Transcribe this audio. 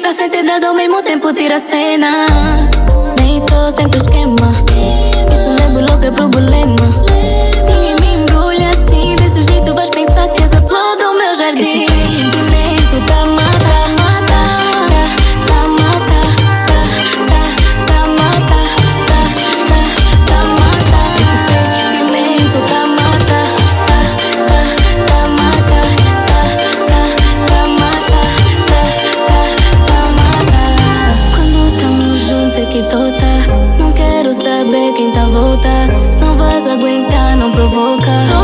tá sentida ao mesmo tempo tira cena. Nem só sente esquema tota. Não quero saber quem tá volta. Se não vas aguentar, não provoca.